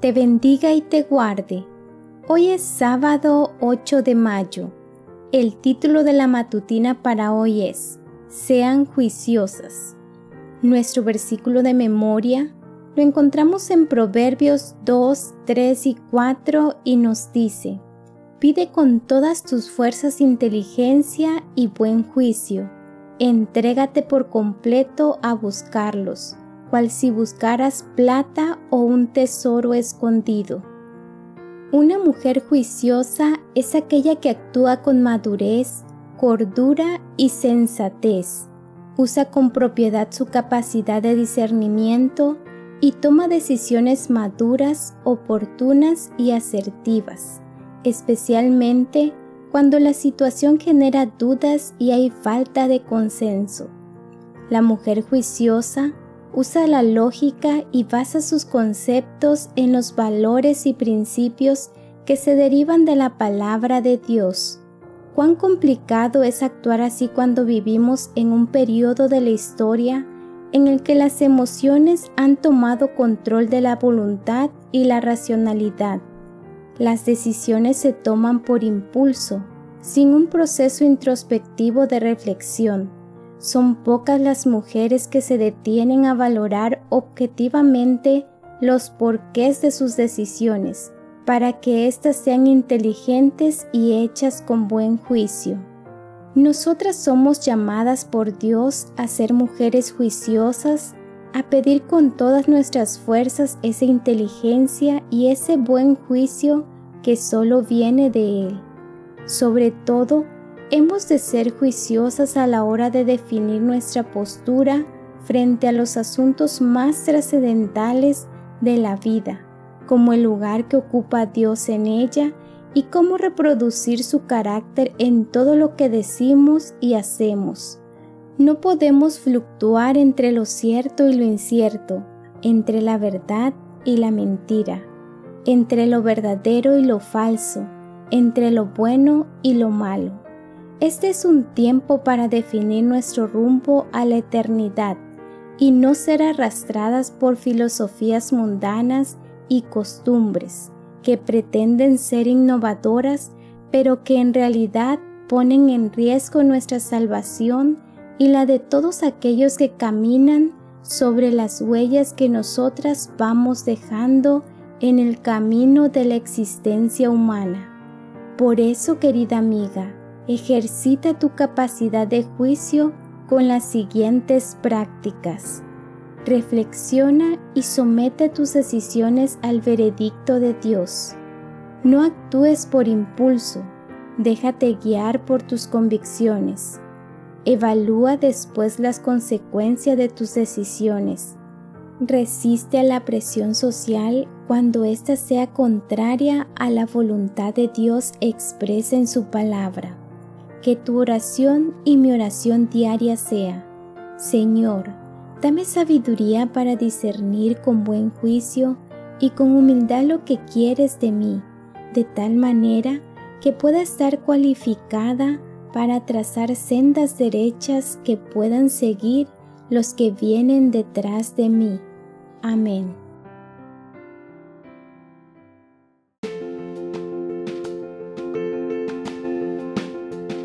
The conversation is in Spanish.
te bendiga y te guarde. Hoy es sábado 8 de mayo. El título de la matutina para hoy es Sean juiciosas. Nuestro versículo de memoria lo encontramos en Proverbios 2, 3 y 4 y nos dice, Pide con todas tus fuerzas inteligencia y buen juicio. Entrégate por completo a buscarlos cual si buscaras plata o un tesoro escondido. Una mujer juiciosa es aquella que actúa con madurez, cordura y sensatez, usa con propiedad su capacidad de discernimiento y toma decisiones maduras, oportunas y asertivas, especialmente cuando la situación genera dudas y hay falta de consenso. La mujer juiciosa usa la lógica y basa sus conceptos en los valores y principios que se derivan de la palabra de Dios. Cuán complicado es actuar así cuando vivimos en un periodo de la historia en el que las emociones han tomado control de la voluntad y la racionalidad. Las decisiones se toman por impulso, sin un proceso introspectivo de reflexión son pocas las mujeres que se detienen a valorar objetivamente los porqués de sus decisiones, para que éstas sean inteligentes y hechas con buen juicio. Nosotras somos llamadas por Dios a ser mujeres juiciosas, a pedir con todas nuestras fuerzas esa inteligencia y ese buen juicio que solo viene de Él. Sobre todo, Hemos de ser juiciosas a la hora de definir nuestra postura frente a los asuntos más trascendentales de la vida, como el lugar que ocupa Dios en ella y cómo reproducir su carácter en todo lo que decimos y hacemos. No podemos fluctuar entre lo cierto y lo incierto, entre la verdad y la mentira, entre lo verdadero y lo falso, entre lo bueno y lo malo. Este es un tiempo para definir nuestro rumbo a la eternidad y no ser arrastradas por filosofías mundanas y costumbres que pretenden ser innovadoras, pero que en realidad ponen en riesgo nuestra salvación y la de todos aquellos que caminan sobre las huellas que nosotras vamos dejando en el camino de la existencia humana. Por eso, querida amiga, ejercita tu capacidad de juicio con las siguientes prácticas. Reflexiona y somete tus decisiones al veredicto de Dios. No actúes por impulso, déjate guiar por tus convicciones. Evalúa después las consecuencias de tus decisiones. Resiste a la presión social cuando ésta sea contraria a la voluntad de Dios expresa en su palabra. Que tu oración y mi oración diaria sea, Señor, dame sabiduría para discernir con buen juicio y con humildad lo que quieres de mí, de tal manera que pueda estar cualificada para trazar sendas derechas que puedan seguir los que vienen detrás de mí. Amén.